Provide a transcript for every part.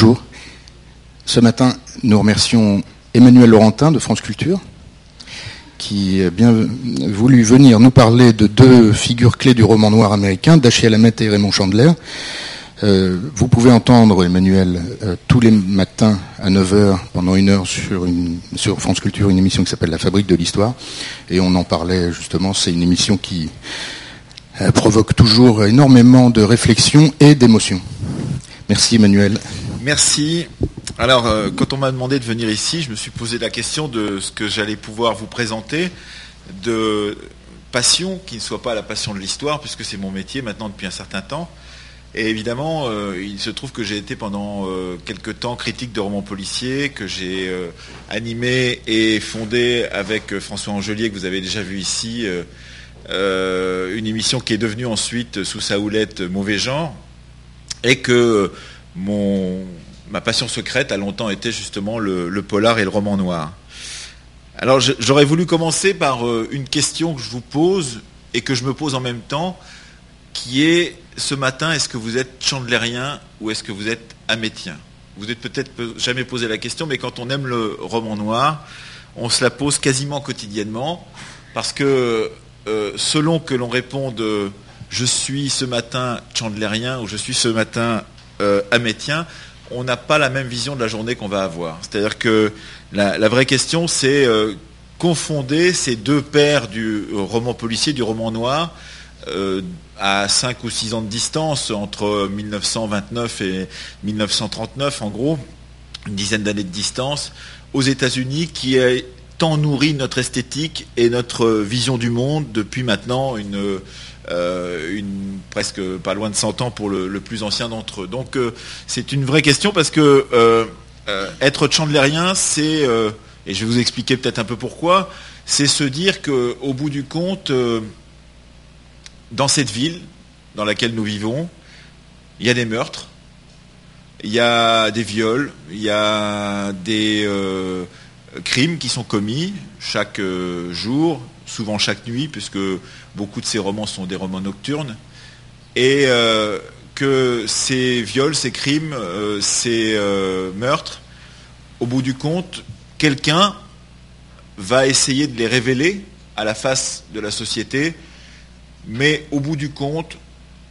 bonjour. Ce matin, nous remercions Emmanuel Laurentin de France Culture, qui a bien voulu venir nous parler de deux figures clés du roman noir américain, Dashiell Hammett et Raymond Chandler. Euh, vous pouvez entendre Emmanuel euh, tous les matins à 9h pendant une heure sur, France Culture une émission qui s'appelle La Fabrique de l'Histoire. Et on en parlait justement, c'est une émission qui euh, provoque toujours énormément de réflexion et d'émotion. Merci Emmanuel. Merci. Alors, quand on m'a demandé de venir ici, je me suis posé la question de ce que j'allais pouvoir vous présenter, de passion qui ne soit pas la passion de l'histoire, puisque c'est mon métier maintenant depuis un certain temps, et évidemment, euh, il se trouve que j'ai été pendant euh, quelques temps critique de romans policiers, que j'ai euh, animé et fondé avec François Angelier, que vous avez déjà vu ici, une émission qui est devenue ensuite, sous sa houlette, Mauvais Genre, et que mon, ma passion secrète a longtemps été justement le, polar et le roman noir. Alors j'aurais voulu commencer par une question que je vous pose et que je me pose en même temps, qui est ce matin, est-ce que vous êtes chandlerien ou est-ce que vous êtes amétien Vous n'êtes peut-être jamais posé la question, mais quand on aime le roman noir, on se la pose quasiment quotidiennement, parce que euh, selon que l'on réponde je suis ce matin chandlerien ou je suis ce matin euh, amétien, on n'a pas la même vision de la journée qu'on va avoir. C'est-à-dire que la, vraie question, c'est euh, confonder ces deux paires du roman policier, du roman noir, euh, à 5 ou 6 ans de distance entre 1929 et 1939 en gros, une dizaine d'années de distance, aux États-Unis qui a tant nourri notre esthétique et notre vision du monde depuis maintenant une, euh, presque pas loin de 100 ans pour le, plus ancien d'entre eux. Donc euh, c'est une vraie question parce que être chandlerien, c'est, et je vais vous expliquer peut-être un peu pourquoi, c'est se dire qu'au bout du compte, dans cette ville dans laquelle nous vivons, il y a des meurtres, il y a des viols, il y a des euh, crimes qui sont commis chaque euh, jour, souvent chaque nuit, puisque beaucoup de ces romans sont des romans nocturnes, et euh, que ces viols, ces crimes, ces meurtres, au bout du compte, quelqu'un va essayer de les révéler à la face de la société mais au bout du compte,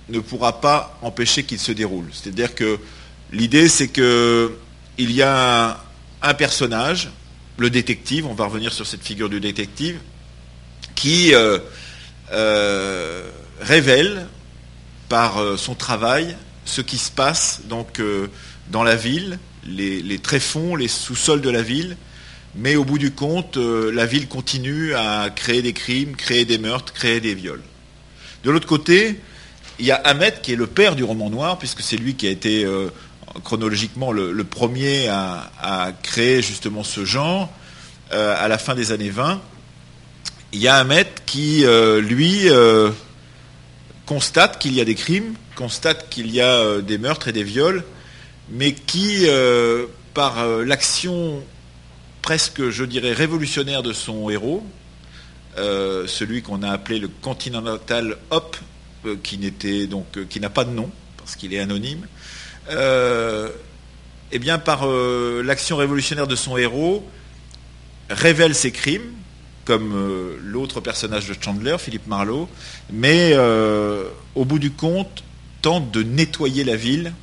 ne pourra pas empêcher qu'il se déroule. C'est-à-dire que l'idée, c'est qu'il y a un, personnage, le détective, on va revenir sur cette figure du détective, qui euh, euh, révèle par euh, son travail ce qui se passe donc dans la ville, les, tréfonds, les sous-sols de la ville, mais au bout du compte, la ville continue à créer des crimes, créer des meurtres, créer des viols. De l'autre côté, il y a Ahmed qui est le père du roman noir, puisque c'est lui qui a été chronologiquement le, premier à, créer justement ce genre à la fin des années 20. Il y a Ahmed qui, euh, lui, constate qu'il y a des crimes, constate qu'il y a des meurtres et des viols, mais qui, par l'action presque, je dirais, révolutionnaire de son héros, euh, celui qu'on a appelé le Continental Hop, euh, qui n'était donc euh, qui n'a pas de nom parce qu'il est anonyme. eh bien, par l'action révolutionnaire de son héros, révèle ses crimes, comme l'autre personnage de Chandler, Philippe Marlowe, mais au bout du compte, tente de nettoyer la ville,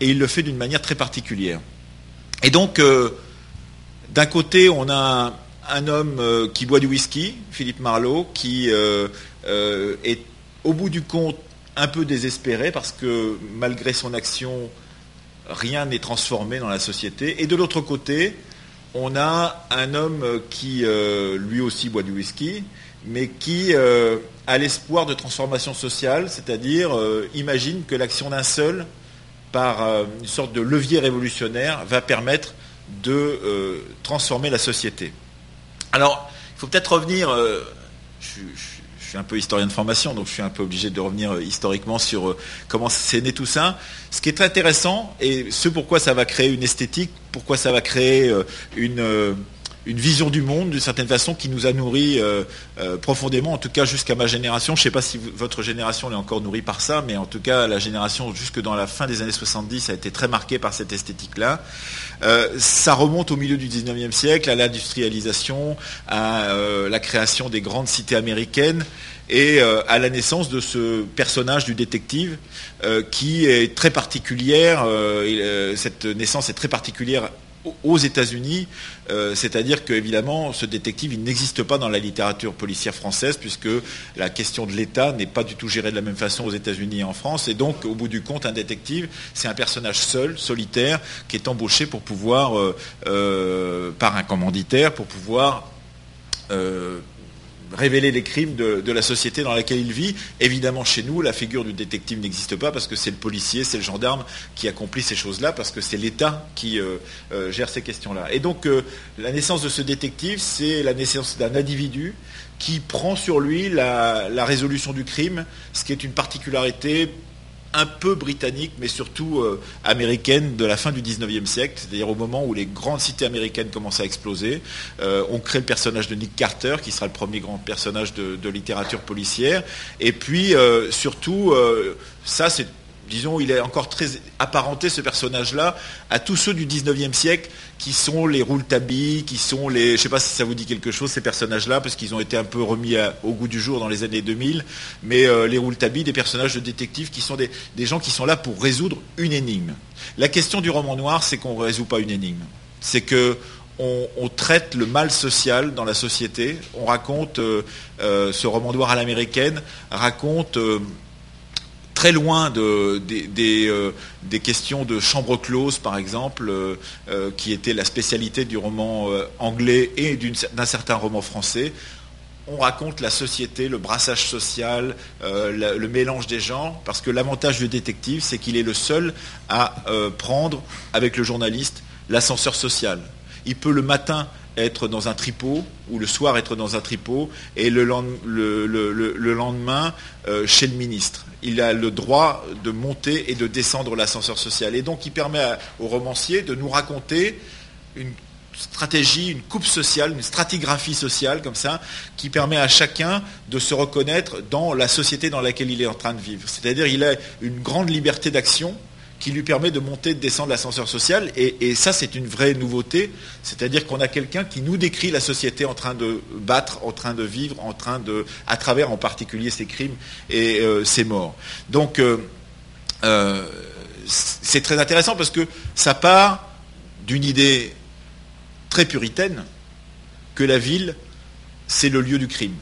et il le fait d'une manière très particulière. Et donc, d'un côté, on a un homme euh, qui boit du whisky, Philippe Marlowe, qui euh, euh, est au bout du compte un peu désespéré parce que malgré son action, rien n'est transformé dans la société. Et de l'autre côté, on a un homme qui lui aussi boit du whisky, mais qui a l'espoir de transformation sociale, c'est-à-dire imagine que l'action d'un seul, par une sorte de levier révolutionnaire, va permettre de transformer la société. Alors, il faut peut-être revenir, euh, je, suis un peu historien de formation, donc je suis un peu obligé de revenir euh, historiquement sur euh, comment c'est né tout ça. Ce qui est très intéressant, et ce pourquoi ça va créer une esthétique, pourquoi ça va créer une, une vision du monde d'une certaine façon qui nous a nourris profondément, en tout cas jusqu'à ma génération. Je ne sais pas si votre génération est encore nourrie par ça, mais en tout cas la génération jusque dans la fin des années 70 a été très marquée par cette esthétique-là. ça remonte au milieu du 19e siècle, à l'industrialisation, à la création des grandes cités américaines et euh, à la naissance de ce personnage du détective euh, qui est très particulière. Euh, cette naissance est très particulière aux États-Unis, c'est-à-dire qu'évidemment, ce détective, il n'existe pas dans la littérature policière française, puisque la question de l'État n'est pas du tout gérée de la même façon aux États-Unis et en France. Et donc, au bout du compte, un détective, c'est un personnage seul, solitaire, qui est embauché pour pouvoir, par un commanditaire, pour pouvoir révéler les crimes de, la société dans laquelle il vit. Évidemment, chez nous, la figure du détective n'existe pas parce que c'est le policier, c'est le gendarme qui accomplit ces choses-là, parce que c'est l'État qui euh, euh, gère ces questions-là. Et donc, euh, la naissance de ce détective, c'est la naissance d'un individu qui prend sur lui la résolution du crime, ce qui est une particularité un peu britannique, mais surtout euh, américaine de la fin du 19e siècle, c'est-à-dire au moment où les grandes cités américaines commencent à exploser. Euh, on crée le personnage de Nick Carter, qui sera le premier grand personnage de, littérature policière. Et puis, euh, surtout, ça, c'est disons, il est encore très apparenté, ce personnage-là, à tous ceux du 19e siècle qui sont les Rouletabille, qui sont les... Je ne sais pas si ça vous dit quelque chose, ces personnages-là, parce qu'ils ont été un peu remis au goût du jour dans les années 2000, mais euh, les Rouletabille, des personnages de détectives qui sont des, gens qui sont là pour résoudre une énigme. La question du roman noir, c'est qu'on ne résout pas une énigme. C'est que on, traite le mal social dans la société. On raconte, euh, euh, ce roman noir à l'américaine raconte très loin euh, des, questions de chambre close, par exemple, euh, euh, qui était la spécialité du roman anglais et d'un certain roman français. On raconte la société, le brassage social, le mélange des genres, parce que l'avantage du détective, c'est qu'il est le seul à prendre, avec le journaliste, l'ascenseur social. Il peut le matin être dans un tripot, ou le soir être dans un tripot, et le, lendemain chez le ministre il a le droit de monter et de descendre l'ascenseur social. Et donc il permet au romancier de nous raconter une stratégie, une coupe sociale, une stratigraphie sociale comme ça, qui permet à chacun de se reconnaître dans la société dans laquelle il est en train de vivre. C'est-à-dire il a une grande liberté d'action qui lui permet de monter de descendre l'ascenseur social. Et, ça, c'est une vraie nouveauté. C'est-à-dire qu'on a quelqu'un qui nous décrit la société en train de battre, en train de vivre, en train de, à travers en particulier ses crimes et euh, ses morts. Donc, euh, euh, c'est très intéressant parce que ça part d'une idée très puritaine que la ville, c'est le lieu du crime.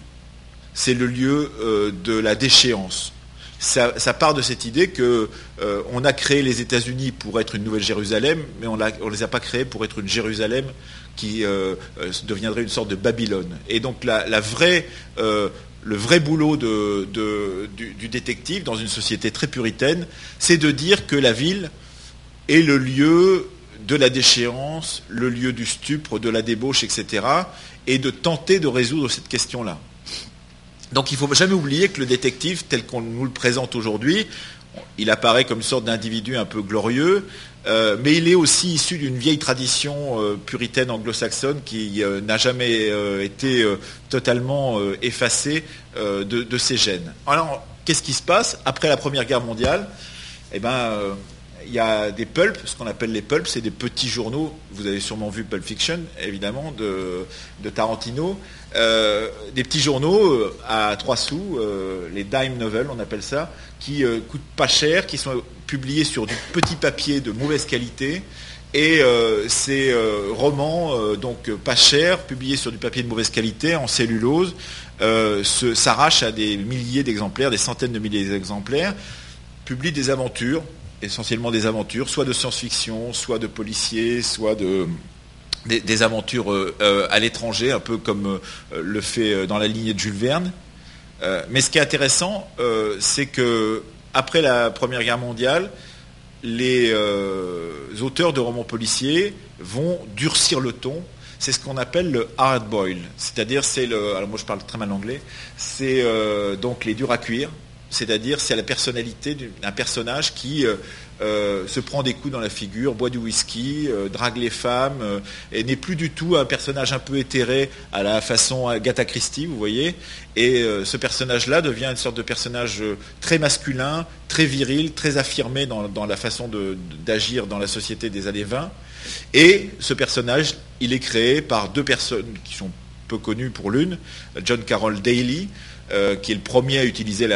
C'est le lieu de la déchéance ça, part de cette idée qu'on euh, a créé les États-Unis pour être une nouvelle Jérusalem, mais on ne les a pas créés pour être une Jérusalem qui euh, euh, deviendrait une sorte de Babylone. Et donc le vrai boulot du, détective dans une société très puritaine, c'est de dire que la ville est le lieu de la déchéance, le lieu du stupre, de la débauche, etc., et de tenter de résoudre cette question-là. Donc il ne faut jamais oublier que le détective, tel qu'on nous le présente aujourd'hui, il apparaît comme une sorte d'individu un peu glorieux, euh, mais il est aussi issu d'une vieille tradition euh, puritaine anglo-saxonne qui euh, n'a jamais été totalement effacée de, ses gènes. Alors, qu'est-ce qui se passe? Après la Première Guerre mondiale Eh ben, il y a des pulps, ce qu'on appelle les pulps, c'est des petits journaux. Vous avez sûrement vu Pulp Fiction, évidemment, de, Tarantino. Euh, des petits journaux euh, à 3 sous, euh, les dime novels, on appelle ça, qui coûtent pas cher, qui sont publiés sur du petit papier de mauvaise qualité. Et ces romans, donc pas chers, publiés sur du papier de mauvaise qualité, en cellulose, s'arrachent à des milliers d'exemplaires, des centaines de milliers d'exemplaires, publient des aventures, essentiellement des aventures, soit de science-fiction, soit de policiers, soit de, des, aventures euh, euh, à l'étranger, un peu comme euh, le fait dans la lignée de Jules Verne. mais ce qui est intéressant, c'est que après la Première Guerre mondiale, les auteurs de romans policiers vont durcir le ton. C'est ce qu'on appelle le hard boil, c'est-à-dire c'est le, moi je parle très mal anglais, c'est donc les durs à cuire, c'est-à-dire c'est la personnalité d'un personnage qui euh, euh, se prend des coups dans la figure, boit du whisky, euh, drague les femmes, et n'est plus du tout un personnage un peu éthéré à la façon Agatha Christie, vous voyez. Et ce personnage-là devient une sorte de personnage très masculin, très viril, très affirmé dans, dans la façon d'agir dans la société des années 20. Et ce personnage, il est créé par deux personnes qui sont peu connues pour l'une, John Carroll Daly, euh, qui est le premier à utiliser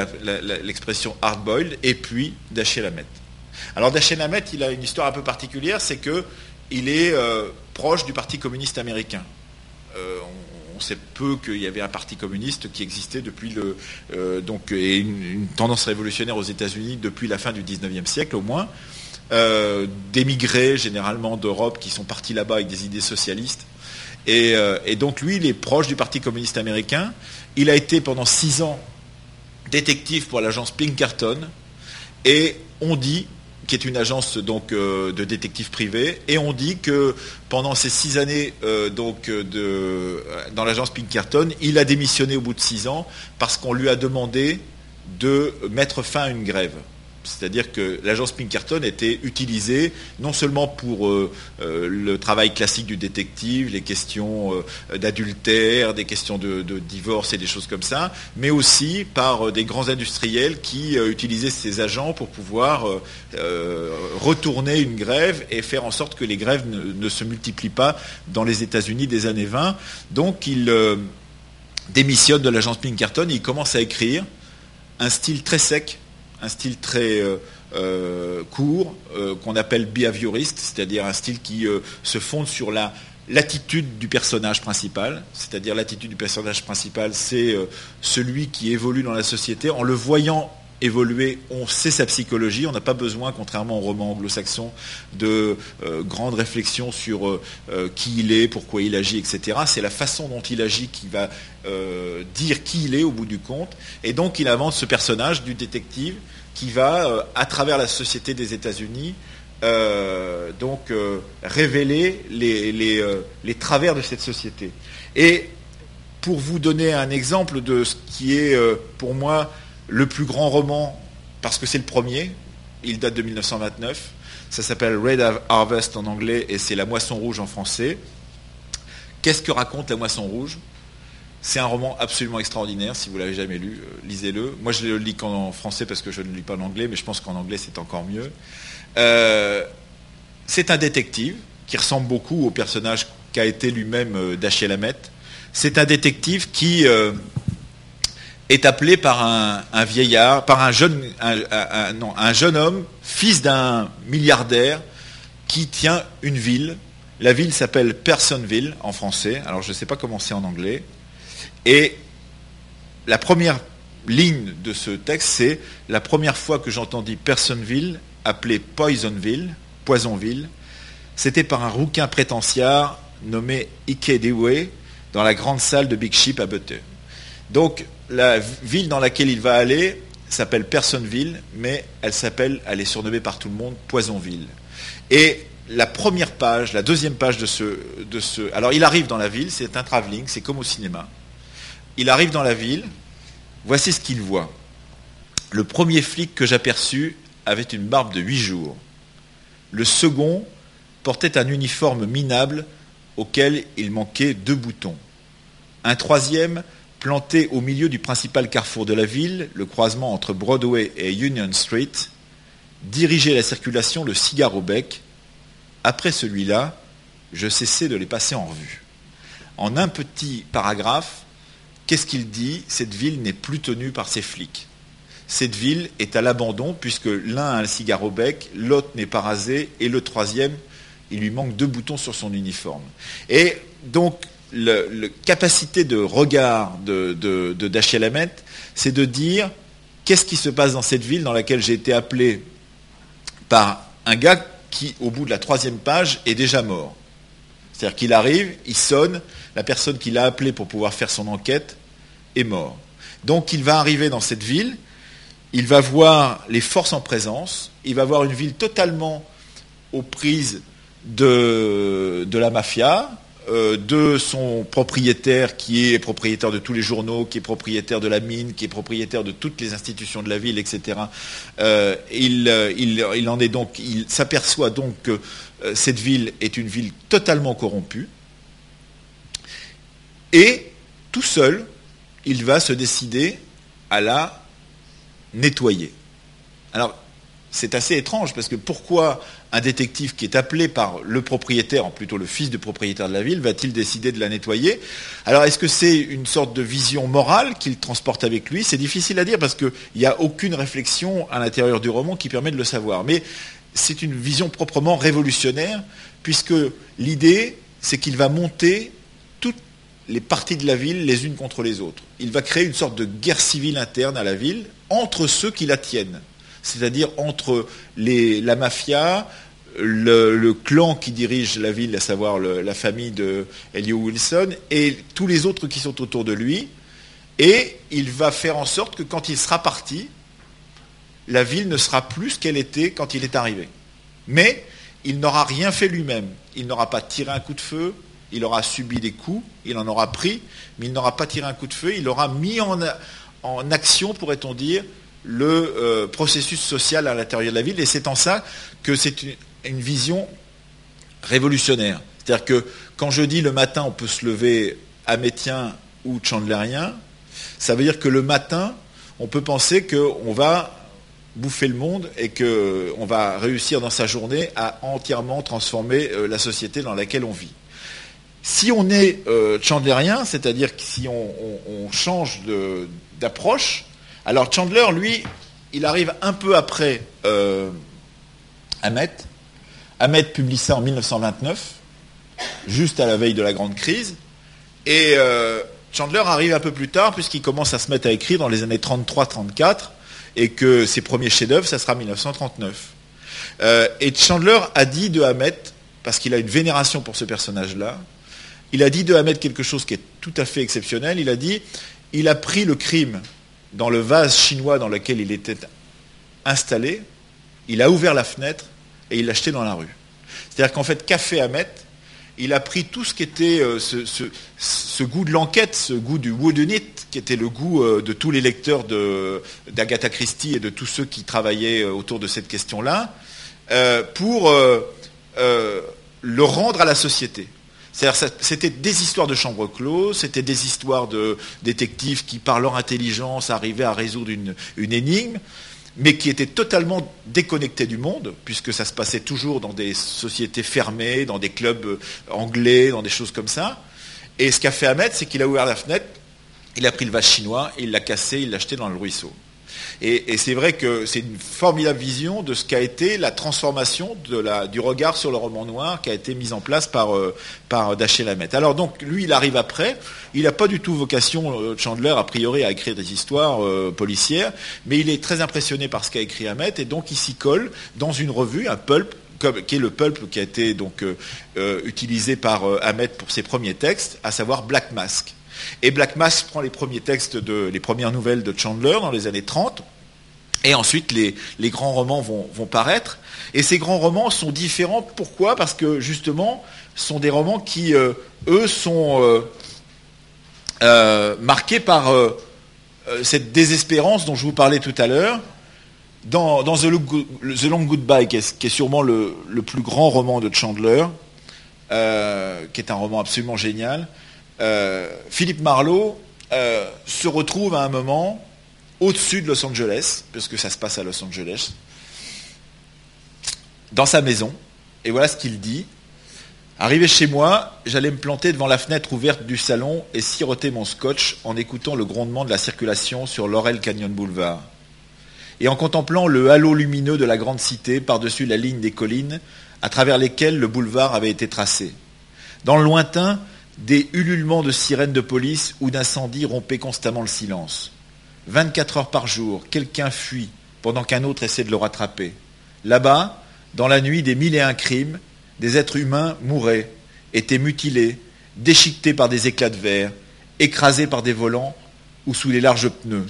l'expression hard-boiled, et puis Dashiell Hammett. Alors Dashiell Hammett, il a une histoire un peu particulière, c'est qu'il est euh, proche du Parti communiste américain. Euh, on, sait peu qu'il y avait un parti communiste qui existait depuis le donc et une, tendance révolutionnaire aux États-Unis depuis la fin du 19e siècle au moins. d'émigrés généralement d'Europe qui sont partis là-bas avec des idées socialistes. Et, et, donc lui, il est proche du Parti communiste américain. Il a été pendant six ans détective pour l'agence Pinkerton et on dit qui est une agence euh, de détectives privés, et on dit que pendant ces six années euh, dans l'agence Pinkerton, il a démissionné au bout de six ans parce qu'on lui a demandé de mettre fin à une grève. C'est-à-dire que l'agence Pinkerton était utilisée non seulement pour euh, euh, le travail classique du détective, les questions euh, d'adultère, des questions de, divorce et des choses comme ça, mais aussi par des grands industriels qui utilisaient ces agents pour pouvoir retourner une grève et faire en sorte que les grèves ne, ne se multiplient pas dans les États-Unis des années 20. Donc il démissionne de l'agence Pinkerton et il commence à écrire un style très sec un style très euh, euh, court, euh, qu'on appelle behavioriste, c'est-à-dire un style qui se fonde sur la l'attitude du personnage principal, c'est-à-dire l'attitude du personnage principal, c'est celui qui évolue dans la société en le voyant évoluer, on sait sa psychologie, on n'a pas besoin, contrairement au roman anglo-saxon, de grandes réflexions sur qui il est, pourquoi il agit, etc. C'est la façon dont il agit qui va dire qui il est au bout du compte. Et donc il invente ce personnage du détective qui va, euh, à travers la société des États-Unis, euh, donc euh, révéler les, travers de cette société. Et pour vous donner un exemple de ce qui est pour moi le plus grand roman, parce que c'est le premier, il date de 1929, ça s'appelle Red Harvest en anglais et c'est La Moisson Rouge en français. Qu'est-ce que raconte La Moisson Rouge? C'est un roman absolument extraordinaire. Si vous l'avez jamais lu, euh, lisez-le. Moi, je le lis qu'en français parce que je ne lis pas en anglais, mais je pense qu'en anglais c'est encore mieux. Euh, c'est un détective qui ressemble beaucoup au personnage qu'a été lui-même euh, Dashiell Hammett. C'est un détective qui est appelé par un, vieillard, par un jeune, un jeune homme, fils d'un milliardaire, qui tient une ville. La ville s'appelle Personville en français. Alors je ne sais pas comment c'est en anglais. Et la première ligne de ce texte, c'est la première fois que j'entendis Personville appelé Poisonville, Poisonville, c'était par un rouquin prétentiaire nommé Ike Dewey dans la grande salle de Big Ship à Butte. Donc la ville dans laquelle il va aller s'appelle Personville, mais elle s'appelle, elle est surnommée par tout le monde Poisonville. Et la première page, la deuxième page de ce, de ce, alors il arrive dans la ville, c'est un travelling, c'est comme au cinéma. Il arrive dans la ville, voici ce qu'il voit. Le premier flic que j'aperçus avait une barbe de huit jours. Le second portait un uniforme minable auquel il manquait deux boutons. Un troisième, planté au milieu du principal carrefour de la ville, le croisement entre Broadway et Union Street, dirigeait la circulation le cigare au bec. Après celui-là, je cessais de les passer en revue. En un petit paragraphe, Qu'est-ce qu'il dit Cette ville n'est plus tenue par ses flics. Cette ville est à l'abandon puisque l'un a un cigare au bec, l'autre n'est pas rasé et le troisième, il lui manque deux boutons sur son uniforme. Et donc, la capacité de regard de, de, de Dashiell Hammett, c'est de dire qu'est-ce qui se passe dans cette ville dans laquelle j'ai été appelé par un gars qui, au bout de la troisième page, est déjà mort. C'est-à-dire qu'il arrive, il sonne, la personne qui l'a appelé pour pouvoir faire son enquête est mort. Donc il va arriver dans cette ville, il va voir les forces en présence, il va voir une ville totalement aux prises de la mafia, euh, de son propriétaire qui est propriétaire de tous les journaux, qui est propriétaire de la mine, qui est propriétaire de toutes les institutions de la ville, etc. Euh, il, il, en est donc, il s'aperçoit donc que cette ville est une ville totalement corrompue. Et tout seul, il va se décider à la nettoyer. Alors, c'est assez étrange parce que pourquoi un détective qui est appelé par le propriétaire, plutôt le fils du propriétaire de la ville, va-t-il décider de la nettoyer? Alors est-ce que c'est une sorte de vision morale qu'il transporte avec lui? C'est difficile à dire parce qu'il n'y a aucune réflexion à l'intérieur du roman qui permet de le savoir. Mais c'est une vision proprement révolutionnaire puisque l'idée, c'est qu'il va monter toutes les parties de la ville les unes contre les autres. Il va créer une sorte de guerre civile interne à la ville entre ceux qui la tiennent c'est-à-dire entre la mafia, le, clan qui dirige la ville, à savoir la famille de Elio Wilson, et tous les autres qui sont autour de lui. Et il va faire en sorte que quand il sera parti, la ville ne sera plus ce qu'elle était quand il est arrivé. Mais il n'aura rien fait lui-même. Il n'aura pas tiré un coup de feu, il aura subi des coups, il en aura pris, mais il n'aura pas tiré un coup de feu, il aura mis en, en action, pourrait-on dire, le euh, processus social à l'intérieur de la ville. Et c'est en ça que c'est une, vision révolutionnaire. C'est-à-dire que quand je dis le matin on peut se lever amétien ou chandlerien, ça veut dire que le matin, on peut penser qu'on va bouffer le monde et qu'on va réussir dans sa journée à entièrement transformer euh, la société dans laquelle on vit. Si on est euh, chandlerien, c'est-à-dire que si on change d'approche, alors Chandler, lui, il arrive un peu après euh, Ahmet. Ahmet publie ça en 1929, juste à la veille de la grande crise. Et euh, Chandler arrive un peu plus tard, puisqu'il commence à se mettre à écrire dans les années 33-34, et que ses premiers chefs-d'œuvre, ça sera 1939. Euh, et Chandler a dit de Ahmet, parce qu'il a une vénération pour ce personnage-là, il a dit de Ahmet quelque chose qui est tout à fait exceptionnel. Il a dit il a pris le crime dans le vase chinois dans lequel il était installé, il a ouvert la fenêtre et il l'a jeté dans la rue. C'est-à-dire qu'en fait, Café Hamet, il a pris tout ce qui était euh, ce, goût de l'enquête, ce goût du it, qui était le goût euh, de tous les lecteurs d'Agatha Christie et de tous ceux qui travaillaient euh, autour de cette question-là, pour le rendre à la société. C'était des histoires de chambre close, c'était des histoires de détectives qui, par leur intelligence, arrivaient à résoudre une, énigme, mais qui étaient totalement déconnectés du monde, puisque ça se passait toujours dans des sociétés fermées, dans des clubs anglais, dans des choses comme ça. Et ce qu'a fait Ahmed, c'est qu'il a ouvert la fenêtre, il a pris le vase chinois, il l'a cassé, il l'a jeté dans le ruisseau. Et, c'est vrai que c'est une formidable vision de ce qu'a été la transformation du regard sur le roman noir qui a été mise en place par, euh, par. Alors donc, lui, il arrive après. Il n'a pas du tout vocation, euh, Chandler, a priori, à écrire des histoires euh, policières, mais il est très impressionné par ce qu'a écrit Hammett, et donc il s'y colle dans une revue, un pulp, qui est le pulp qui a été donc utilisé par Hammett pour ses premiers textes, à savoir Black Mask. Et Black Mass prend les premiers textes, les premières nouvelles de Chandler dans les années 30. Et ensuite, les, grands romans vont, paraître. Et ces grands romans sont différents. Pourquoi? Parce que justement, ce sont des romans qui, euh, eux, sont euh, euh, marqués par cette désespérance dont je vous parlais tout à l'heure. Dans, The, Long Goodbye, qui est, sûrement le, plus grand roman de Chandler, qui est un roman absolument génial, euh, Philippe Marlowe euh, se retrouve à un moment au-dessus de Los Angeles, puisque ça se passe à Los Angeles, dans sa maison, et voilà ce qu'il dit. Arrivé chez moi, j'allais me planter devant la fenêtre ouverte du salon et siroter mon scotch en écoutant le grondement de la circulation sur Laurel Canyon Boulevard. Et en contemplant le halo lumineux de la grande cité par-dessus la ligne des collines à travers lesquelles le boulevard avait été tracé. Dans le lointain, des ululements de sirènes de police ou d'incendie rompaient constamment le silence. 24 heures par jour, quelqu'un fuit pendant qu'un autre essaie de le rattraper. Là-bas, dans la nuit des mille et un crimes, des êtres humains mouraient, étaient mutilés, déchiquetés par des éclats de verre, écrasés par des volants ou sous les larges pneus.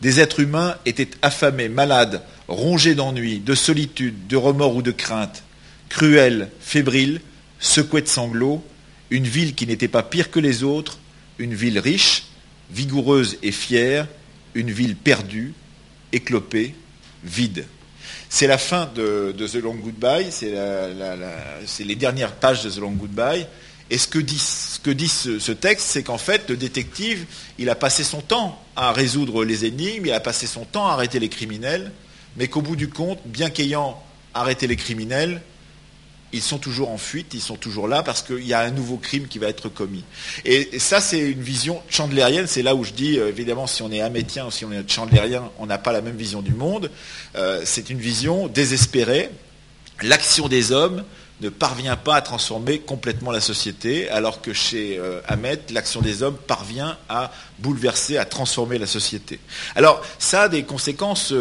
Des êtres humains étaient affamés, malades, rongés d'ennui, de solitude, de remords ou de crainte, cruels, fébriles, secoués de sanglots, une ville qui n'était pas pire que les autres, une ville riche, vigoureuse et fière, une ville perdue, éclopée, vide. C'est la fin de, The Long Goodbye, c'est les dernières pages de The Long Goodbye. Et ce que dit, ce, texte, c'est qu'en fait, le détective, il a passé son temps à résoudre les énigmes, il a passé son temps à arrêter les criminels, mais qu'au bout du compte, bien qu'ayant arrêté les criminels, ils sont toujours en fuite, ils sont toujours là parce qu'il y a un nouveau crime qui va être commis. Et, ça, c'est une vision chandlérienne. C'est là où je dis, euh, évidemment, si on est amétien ou si on est chandlérien, on n'a pas la même vision du monde. Euh, c'est une vision désespérée. L'action des hommes ne parvient pas à transformer complètement la société, alors que chez euh, Ahmed, l'action des hommes parvient à bouleverser, à transformer la société. Alors, ça a des conséquences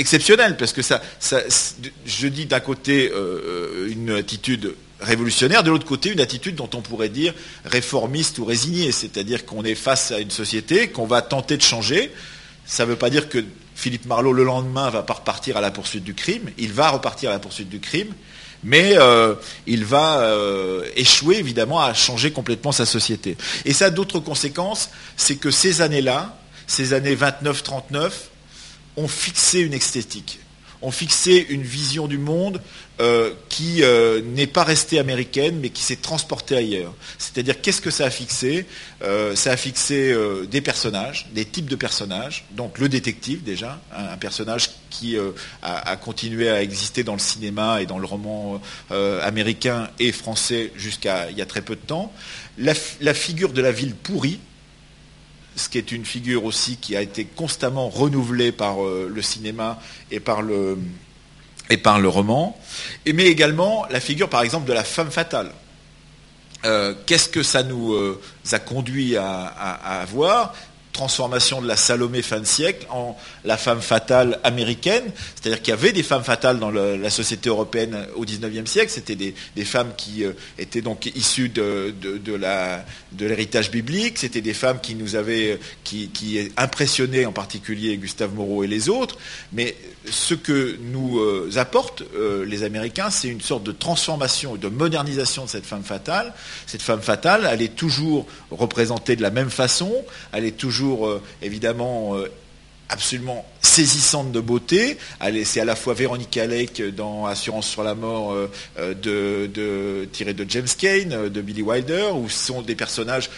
exceptionnel, parce que je dis d'un côté euh, une attitude révolutionnaire, de l'autre côté une attitude dont on pourrait dire réformiste ou résignée, c'est-à-dire qu'on est face à une société qu'on va tenter de changer. Ça ne veut pas dire que Philippe Marlowe le lendemain va pas repartir à la poursuite du crime, il va repartir à la poursuite du crime, mais euh, il va euh, échouer évidemment à changer complètement sa société. Et ça a d'autres conséquences, c'est que ces années-là, ces années 29-39, ont fixé une esthétique, ont fixé une vision du monde euh, qui euh, n'est pas restée américaine, mais qui s'est transportée ailleurs. C'est-à-dire, qu'est-ce que ça a fixé? Euh, Ça a fixé des personnages, des types de personnages. Donc, le détective, déjà, un, personnage qui a, continué à exister dans le cinéma et dans le roman américain et français jusqu'à il y a très peu de temps. la figure de la ville pourrie, ce qui est une figure aussi qui a été constamment renouvelée par euh, le cinéma et par le, roman, mais également la figure par exemple de la femme fatale. Euh, qu'est-ce que ça nous euh, a conduit à, à, à voir? Transformation de la Salomé fin de siècle en la femme fatale américaine, c'est-à-dire qu'il y avait des femmes fatales dans la société européenne au XIXe siècle, c'était des, femmes qui euh, étaient donc issues de, l'héritage biblique, c'était des femmes qui nous avaient, qui, impressionnaient en particulier Gustave Moreau et les autres, mais ce que nous euh, apportent euh, les Américains, c'est une sorte de transformation de modernisation de cette femme fatale. Cette femme fatale, elle est toujours représentée de la même façon, elle est toujours euh, évidemment euh, absolument saisissante de beauté. C'est à la fois Véronique Alec dans Assurance sur la mort euh, de, de, tiré de James Kane, de Billy Wilder, où sont des personnages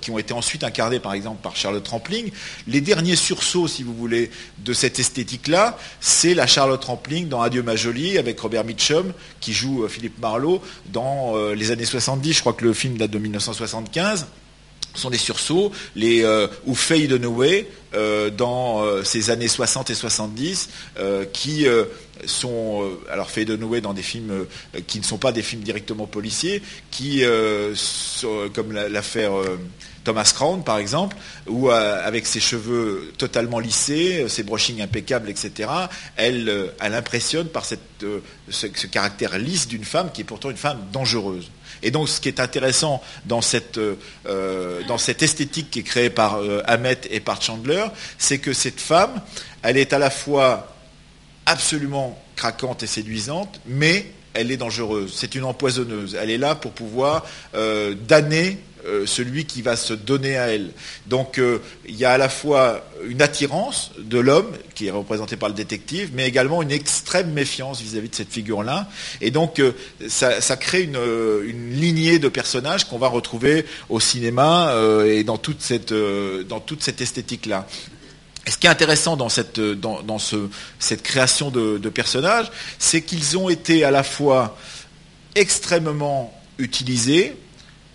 qui ont été ensuite incarnés par exemple par Charlotte Rampling. Les derniers sursauts, si vous voulez, de cette esthétique-là, c'est la Charlotte Rampling dans Adieu ma jolie avec Robert Mitchum qui joue Philippe Marlowe dans les années 70. Je crois que le film date de 1975 sont des sursauts, les euh, ou Fade Away euh, dans euh, ces années 60 et 70, qui sont alors Fade Away dans des films qui ne sont pas des films directement policiers, qui comme l'affaire Thomas Crown, par exemple, où avec ses cheveux totalement lissés, ses brushings impeccables, etc., elle, impressionne par ce, caractère lisse d'une femme qui est pourtant une femme dangereuse. Et donc, ce qui est intéressant dans cette, euh, cette esthétique qui est créée par euh, Hamet et par Chandler, c'est que cette femme, elle est à la fois absolument craquante et séduisante, mais elle est dangereuse. C'est une empoisonneuse. Elle est là pour pouvoir euh, damner euh, celui qui va se donner à elle. Donc euh, il y a à la fois une attirance de l'homme, qui est représenté par le détective, mais également une extrême méfiance vis-à-vis de cette figure-là. Et donc euh, ça, crée une, lignée de personnages qu'on va retrouver au cinéma et dans toute cette, esthétique-là. ce qui est intéressant dans cette, création de personnages, c'est qu'ils ont été à la fois extrêmement utilisés,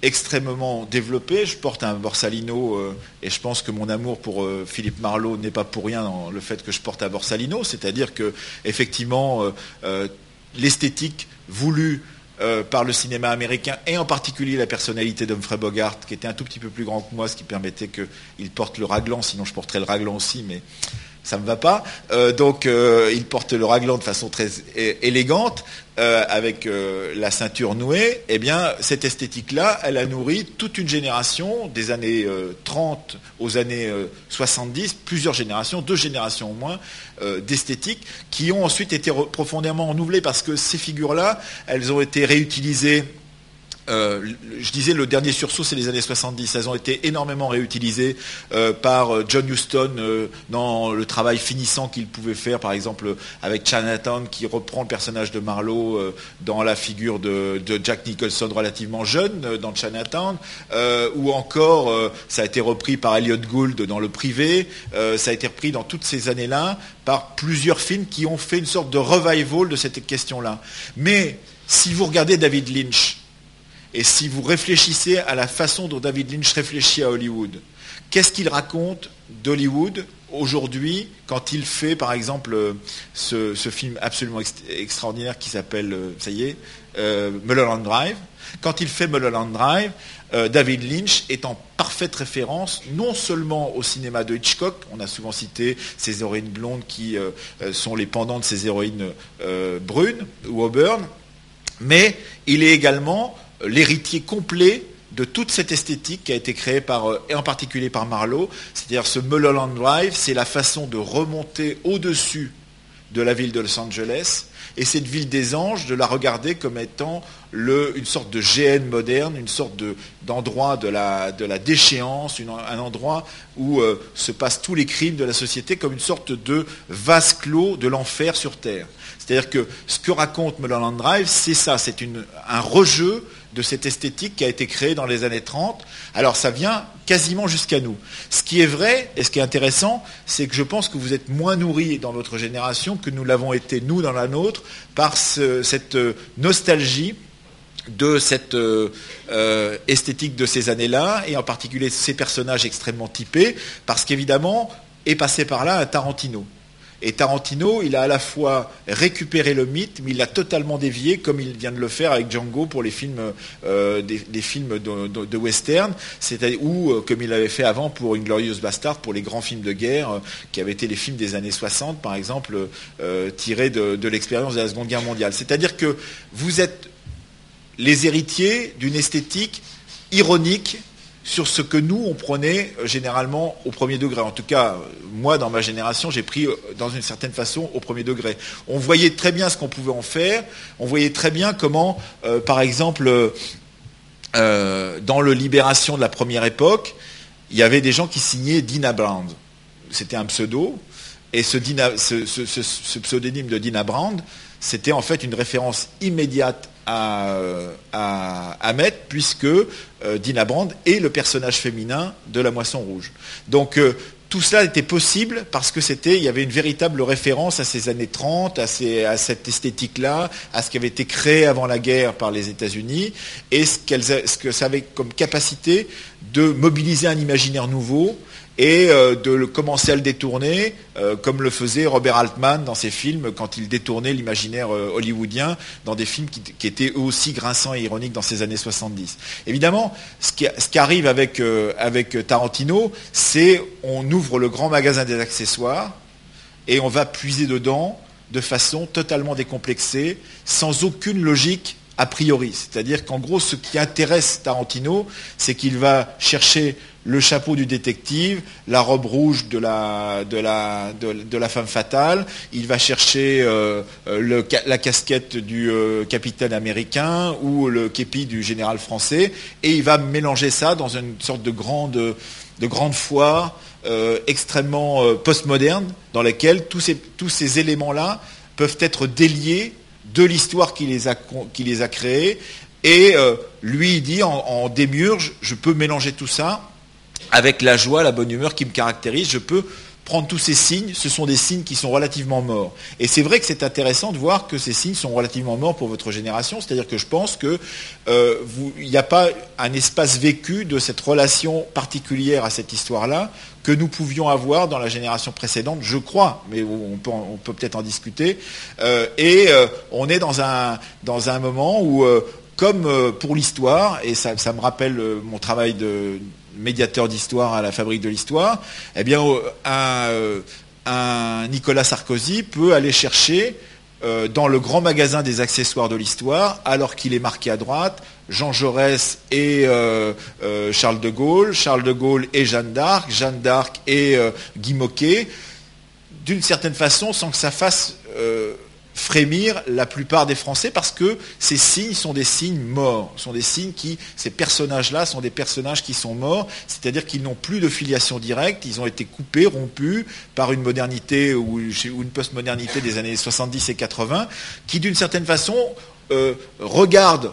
extrêmement développé. Je porte un Borsalino euh, et je pense que mon amour pour euh, Philippe Marlowe n'est pas pour rien dans le fait que je porte un Borsalino, c'est-à-dire que effectivement euh, l'esthétique voulue par le cinéma américain et en particulier la personnalité d'Humphrey Bogart qui était un tout petit peu plus grand que moi, ce qui permettait qu'il porte le raglan, sinon je porterais le raglan aussi, mais ça ne me va pas. Donc il porte le raglan de façon très élégante, euh, avec la ceinture nouée. Eh cette esthétique-là, elle a nourri toute une génération, des années 30 aux années 70, plusieurs générations, deux générations au moins, d'esthétiques, qui ont ensuite été profondément renouvelées parce que ces figures-là, elles ont été réutilisées euh, je disais, le dernier sursaut, c'est les années 70. Elles ont été énormément réutilisées euh, par euh, John Huston dans le travail finissant qu'il pouvait faire, par exemple avec Chinatown, qui reprend le personnage de Marlowe dans la figure de, Jack Nicholson relativement jeune dans Chinatown, ou encore, ça a été repris par Elliot Gould dans Le Privé, ça a été repris dans toutes ces années-là par plusieurs films qui ont fait une sorte de revival de cette question-là. Mais si vous regardez David Lynch, et si vous réfléchissez à la façon dont David Lynch réfléchit à Hollywood, qu'est-ce qu'il raconte d'Hollywood aujourd'hui quand il fait par exemple euh, ce, film absolument extraordinaire qui s'appelle, euh, ça y est, euh, Mulholland Drive? Quand il fait Mulholland Drive, David Lynch est en parfaite référence non seulement au cinéma de Hitchcock, on a souvent cité ces héroïnes blondes qui sont les pendants de ces héroïnes brunes ou auburn, mais il est également l'héritier complet de toute cette esthétique qui a été créée par, euh, et en particulier par Marlowe, c'est-à-dire ce Mulholland Drive, c'est la façon de remonter au-dessus de la ville de Los Angeles, et cette ville des anges, de la regarder comme étant une sorte de GN moderne, une sorte d'endroit de, la, déchéance, un endroit où euh, se passent tous les crimes de la société, comme une sorte de vase clos de l'enfer sur Terre. C'est-à-dire que ce que raconte Mulholland Drive, c'est ça, c'est un rejeu de cette esthétique qui a été créée dans les années 30. Alors ça vient quasiment jusqu'à nous. Ce qui est vrai et ce qui est intéressant, c'est que je pense que vous êtes moins nourris dans votre génération que nous l'avons été, nous, dans la nôtre, par cette euh, nostalgie de cette euh, euh, esthétique de ces années-là, et en particulier ces personnages extrêmement typés, parce qu'évidemment, est passé par là un Tarantino. Et Tarantino, il a à la fois récupéré le mythe, mais il l'a totalement dévié, comme il vient de le faire avec Django pour les films, euh, de, western, ou euh, comme il l'avait fait avant pour Inglorious Bastard, pour les grands films de guerre, euh, qui avaient été les films des années 60, par exemple, tirés de l'expérience de la Seconde Guerre mondiale. C'est-à-dire que vous êtes les héritiers d'une esthétique ironique sur ce que nous, on prenait euh, généralement au premier degré. En tout cas, moi, dans ma génération, j'ai pris euh, dans une certaine façon au premier degré. On voyait très bien ce qu'on pouvait en faire, on voyait très bien comment, euh, par exemple, dans le Libération de la première époque, il y avait des gens qui signaient Dina Brand. C'était un pseudo, et ce pseudonyme de Dina Brand, c'était en fait une référence immédiate à, mettre, puisque euh, Dina Brand est le personnage féminin de la moisson rouge. Donc euh, tout cela était possible parce que c'était, il y avait une véritable référence à ces années 30, à, cette esthétique-là, à ce qui avait été créé avant la guerre par les États-Unis, et ce, ce que ça avait comme capacité de mobiliser un imaginaire nouveau, et euh, de commencer à le détourner, euh, comme le faisait Robert Altman dans ses films, quand il détournait l'imaginaire euh, hollywoodien dans des films qui, étaient eux aussi grinçants et ironiques dans ces années 70. Évidemment, ce qui, arrive avec, avec Tarantino, c'est on ouvre le grand magasin des accessoires et on va puiser dedans de façon totalement décomplexée, sans aucune logique a priori. C'est-à-dire qu'en gros, ce qui intéresse Tarantino, c'est qu'il va chercher le chapeau du détective, la robe rouge de la, femme fatale, il va chercher euh, euh, la casquette du euh, capitaine américain ou le képi du général français, et il va mélanger ça dans une sorte de grande, de foire extrêmement postmoderne, dans laquelle tous ces, éléments-là peuvent être déliés de l'histoire qui les a, qui les a créés, et lui, il dit en, en démiurge, je peux mélanger tout ça avec la joie, la bonne humeur qui me caractérise, je peux prendre tous ces signes, ce sont des signes qui sont relativement morts. Et c'est vrai que c'est intéressant de voir que ces signes sont relativement morts pour votre génération, c'est-à-dire que je pense qu'il euh, n'y a pas un espace vécu de cette relation particulière à cette histoire-là que nous pouvions avoir dans la génération précédente, je crois, mais on peut, peut être en discuter. Euh, et euh, on est dans un, dans un moment où, comme pour l'histoire, et ça, me rappelle mon travail de, médiateur d'histoire à la fabrique de l'histoire, eh bien, euh, un, Nicolas Sarkozy peut aller chercher euh, dans le grand magasin des accessoires de l'histoire, alors qu'il est marqué à droite, Jean Jaurès et euh, Charles de Gaulle, Charles de Gaulle et Jeanne d'Arc, Jeanne d'Arc et Guy Moquet, d'une certaine façon, sans que ça fasse frémir la plupart des Français parce que ces signes sont des signes morts, sont des signes qui, ces personnages-là sont des personnages qui sont morts, c'est-à-dire qu'ils n'ont plus de filiation directe, ils ont été coupés, rompus par une modernité ou une postmodernité des années 70 et 80, qui d'une certaine façon euh, regardent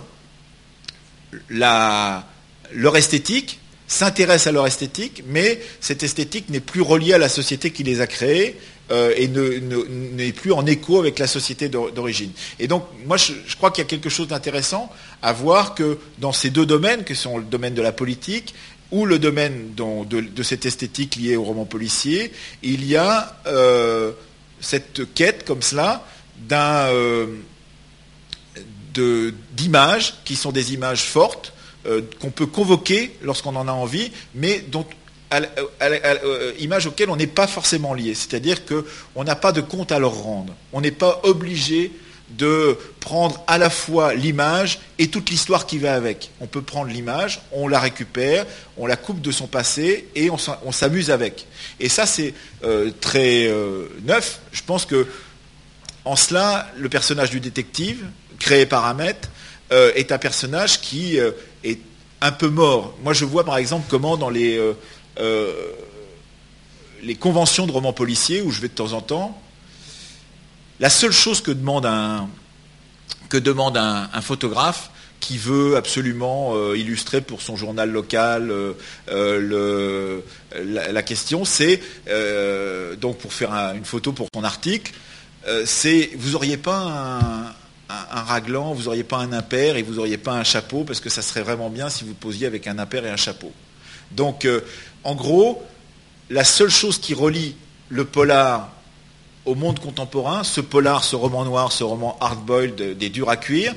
leur esthétique, s'intéressent à leur esthétique, mais cette esthétique n'est plus reliée à la société qui les a créés, euh, et n'est plus en écho avec la société d'origine. Et donc, moi, je, crois qu'il y a quelque chose d'intéressant à voir que dans ces deux domaines, que sont le domaine de la politique ou le domaine de, cette esthétique liée au roman policier, il y a euh, cette quête comme cela euh, d'images qui sont des images fortes qu'on peut convoquer lorsqu'on en a envie, mais dont à, euh, image auquel on n'est pas forcément lié. C'est-à-dire qu'on n'a pas de compte à leur rendre. On n'est pas obligé de prendre à la fois l'image et toute l'histoire qui va avec. On peut prendre l'image, on la récupère, on la coupe de son passé et on s'amuse avec. Et ça, c'est euh, très euh, neuf. Je pense que, en cela, le personnage du détective, créé par Ahmet, est un personnage qui est un peu mort. Moi, je vois par exemple comment dans les euh, les conventions de romans policiers où je vais de temps en temps, la seule chose que demande un, que demande un, photographe qui veut absolument euh, illustrer pour son journal local euh, la, question, c'est donc pour faire une photo pour son article, c'est vous n'auriez pas un, raglan, vous n'auriez pas un impair et vous n'auriez pas un chapeau parce que ça serait vraiment bien si vous posiez avec un impair et un chapeau. Donc en gros, la seule chose qui relie le polar au monde contemporain, ce polar, ce roman noir, ce roman hard-boiled des durs à cuire,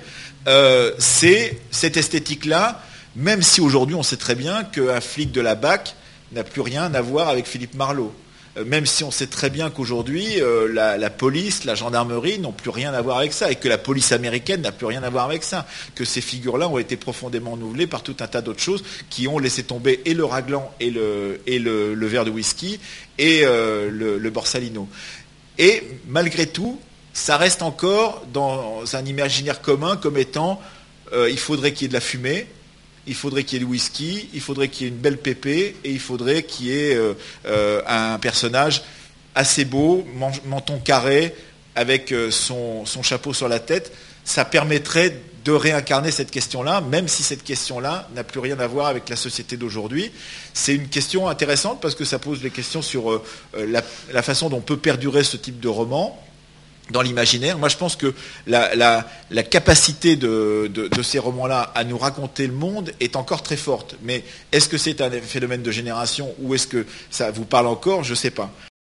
euh, c'est cette esthétique-là, même si aujourd'hui on sait très bien qu'un flic de la BAC n'a plus rien à voir avec Philippe Marlowe. Euh, même si on sait très bien qu'aujourd'hui, euh, la, police, la gendarmerie n'ont plus rien à voir avec ça, et que la police américaine n'a plus rien à voir avec ça, que ces figures-là ont été profondément renouvelées par tout un tas d'autres choses qui ont laissé tomber et le raglan et le, et le, verre de whisky et euh, le, borsalino. Et malgré tout, ça reste encore dans un imaginaire commun comme étant il faudrait qu'il y ait de la fumée, il faudrait qu'il y ait du whisky, il faudrait qu'il y ait une belle pépée, et il faudrait qu'il y ait euh, euh, un personnage assez beau, menton carré, avec euh, son, chapeau sur la tête. Ça permettrait de réincarner cette question-là, même si cette question-là n'a plus rien à voir avec la société d'aujourd'hui. C'est une question intéressante parce que ça pose des questions sur la, façon dont on peut perdurer ce type de roman dans l'imaginaire. Moi, je pense que la, capacité de, ces romans-là à nous raconter le monde est encore très forte. Mais est-ce que c'est un phénomène de génération ou est-ce que ça vous parle encore? Je ne sais pas.